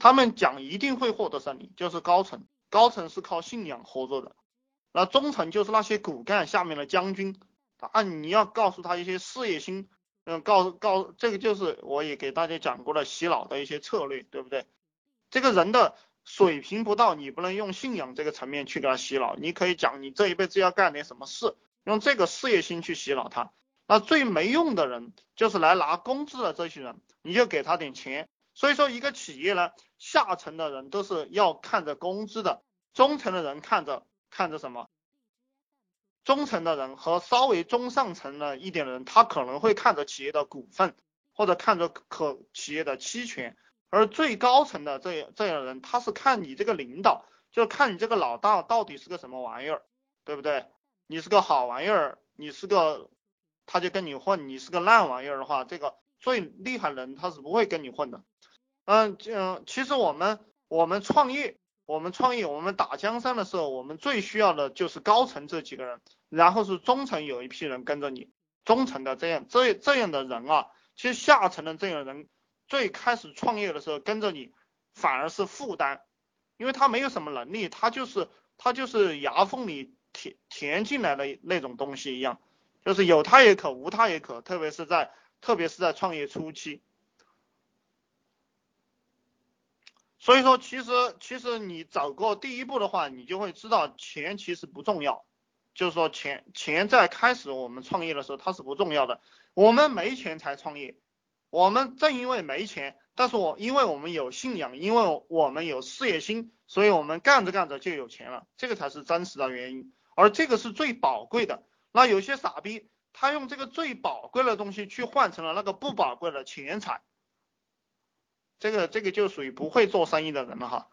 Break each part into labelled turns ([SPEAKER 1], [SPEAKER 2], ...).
[SPEAKER 1] 他们讲一定会获得胜利，就是高层，高层是靠信仰合作的，那中层就是那些骨干下面的将军，啊，你要告诉他一些事业心，嗯，告告这个就是我也给大家讲过了洗脑的一些策略，对不对？这个人的水平不到，你不能用信仰这个层面去给他洗脑，你可以讲你这一辈子要干点什么事，用这个事业心去洗脑他。那最没用的人就是来拿工资的这些人，你就给他点钱。所以说，一个企业呢，下层的人都是要看着工资的，中层的人看着看着什么？中层的人和稍微中上层的一点的人，他可能会看着企业的股份，或者看着可企业的期权，而最高层的这这样的人，他是看你这个领导，就看你这个老大到底是个什么玩意儿，对不对？你是个好玩意儿，你是个，他就跟你混；你是个烂玩意儿的话，这个最厉害的人他是不会跟你混的。嗯，嗯，其实我们我们创业，我们创业，我们打江山的时候，我们最需要的就是高层这几个人，然后是中层有一批人跟着你，中层的这样这这样的人啊，其实下层的这样人，最开始创业的时候跟着你，反而是负担，因为他没有什么能力，他就是他就是牙缝里填填进来的那种东西一样，就是有他也可，无他也可，特别是在特别是在创业初期。所以说，其实其实你走过第一步的话，你就会知道钱其实不重要。就是说，钱钱在开始我们创业的时候它是不重要的。我们没钱才创业，我们正因为没钱，但是我因为我们有信仰，因为我们有事业心，所以我们干着干着就有钱了，这个才是真实的原因。而这个是最宝贵的。那有些傻逼，他用这个最宝贵的东西去换成了那个不宝贵的钱财。这个这个就属于不会做生意的人了哈，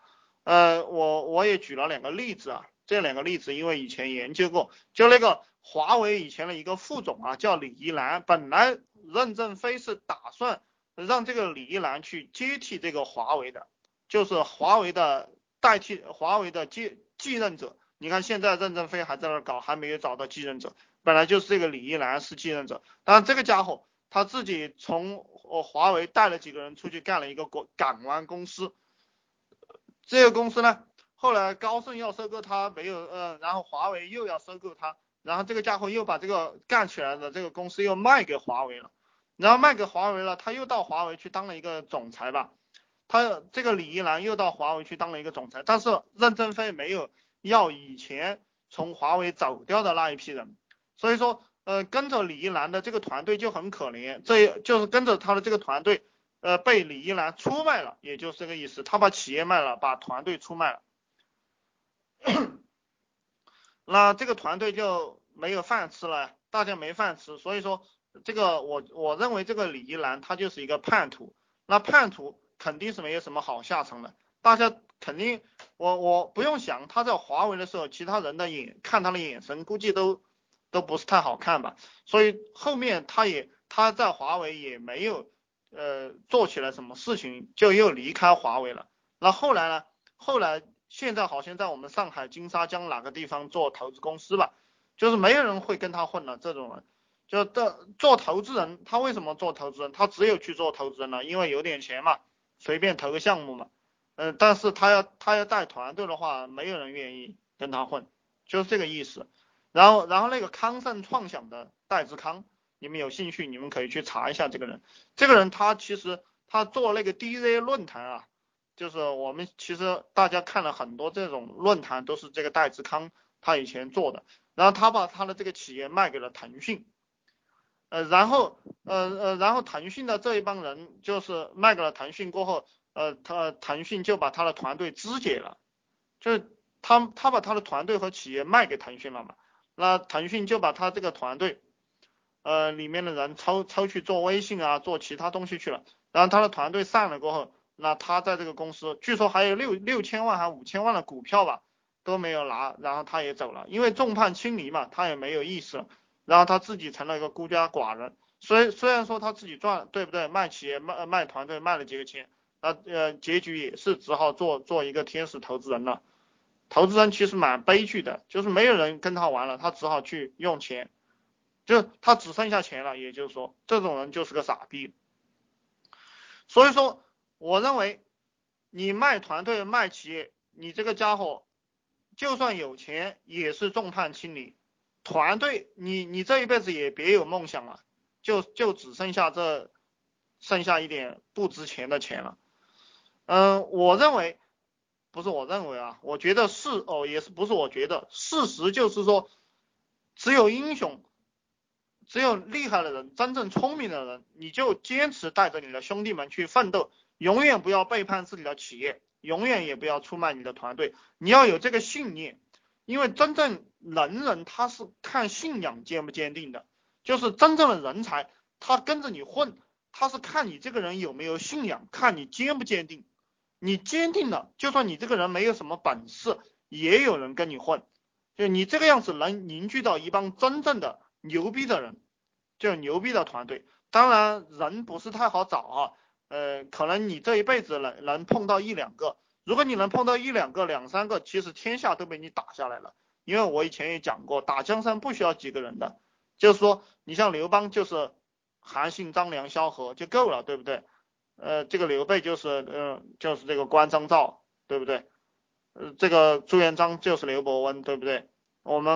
[SPEAKER 1] 呃，我我也举了两个例子啊，这两个例子因为以前研究过，就那个华为以前的一个副总啊，叫李一男，本来任正非是打算让这个李一男去接替这个华为的，就是华为的代替华为的继继任者。你看现在任正非还在那搞，还没有找到继任者，本来就是这个李一男是继任者，但这个家伙。他自己从呃华为带了几个人出去干了一个港港湾公司，这个公司呢，后来高盛要收购他没有呃，然后华为又要收购他，然后这个家伙又把这个干起来的这个公司又卖给华为了，然后卖给华为了，他又到华为去当了一个总裁吧，他这个李一男又到华为去当了一个总裁，但是任正非没有要以前从华为走掉的那一批人，所以说。呃，跟着李一男的这个团队就很可怜，这就是跟着他的这个团队，呃，被李一男出卖了，也就是这个意思，他把企业卖了，把团队出卖了，那这个团队就没有饭吃了，大家没饭吃，所以说这个我我认为这个李一男他就是一个叛徒，那叛徒肯定是没有什么好下场的，大家肯定我我不用想，他在华为的时候，其他人的眼看他的眼神估计都。都不是太好看吧，所以后面他也他在华为也没有呃做起来什么事情，就又离开华为了。那后来呢？后来现在好像在我们上海金沙江哪个地方做投资公司吧，就是没有人会跟他混了。这种人就的做投资人，他为什么做投资人？他只有去做投资人了，因为有点钱嘛，随便投个项目嘛。嗯，但是他要他要带团队的话，没有人愿意跟他混，就是这个意思。然后，然后那个康盛创想的戴志康，你们有兴趣，你们可以去查一下这个人。这个人他其实他做那个 D Z 论坛啊，就是我们其实大家看了很多这种论坛，都是这个戴志康他以前做的。然后他把他的这个企业卖给了腾讯，呃，然后呃呃，然后腾讯的这一帮人就是卖给了腾讯过后，呃，他腾讯就把他的团队肢解了，就是他他把他的团队和企业卖给腾讯了嘛。那腾讯就把他这个团队，呃，里面的人抽抽去做微信啊，做其他东西去了。然后他的团队散了过后，那他在这个公司，据说还有六六千万还五千万的股票吧，都没有拿，然后他也走了，因为众叛亲离嘛，他也没有意思了。然后他自己成了一个孤家寡人。虽虽然说他自己赚，对不对？卖企业卖卖团队卖了几个钱，那呃结局也是只好做做一个天使投资人了。投资人其实蛮悲剧的，就是没有人跟他玩了，他只好去用钱，就他只剩下钱了。也就是说，这种人就是个傻逼。所以说，我认为你卖团队卖企业，你这个家伙就算有钱也是众叛亲离。团队，你你这一辈子也别有梦想了，就就只剩下这剩下一点不值钱的钱了。嗯，我认为不是我认为啊，我觉得是哦，也是不是我觉得，事实就是说，只有英雄。只有厉害的人，真正聪明的人，你就坚持带着你的兄弟们去奋斗，永远不要背叛自己的企业，永远也不要出卖你的团队。你要有这个信念，因为真正能人他是看信仰坚不坚定的，就是真正的人才，他跟着你混，他是看你这个人有没有信仰，看你坚不坚定。你坚定了，就算你这个人没有什么本事，也有人跟你混。就你这个样子，能凝聚到一帮真正的。牛逼的人，就牛逼的团队，当然人不是太好找啊，呃，可能你这一辈子能能碰到一两个，如果你能碰到一两个、两三个，其实天下都被你打下来了。因为我以前也讲过，打江山不需要几个人的，就是说你像刘邦就是韩信、张良、萧何就够了，对不对？呃，这个刘备就是呃就是这个关张赵，对不对？呃，这个朱元璋就是刘伯温，对不对？我们。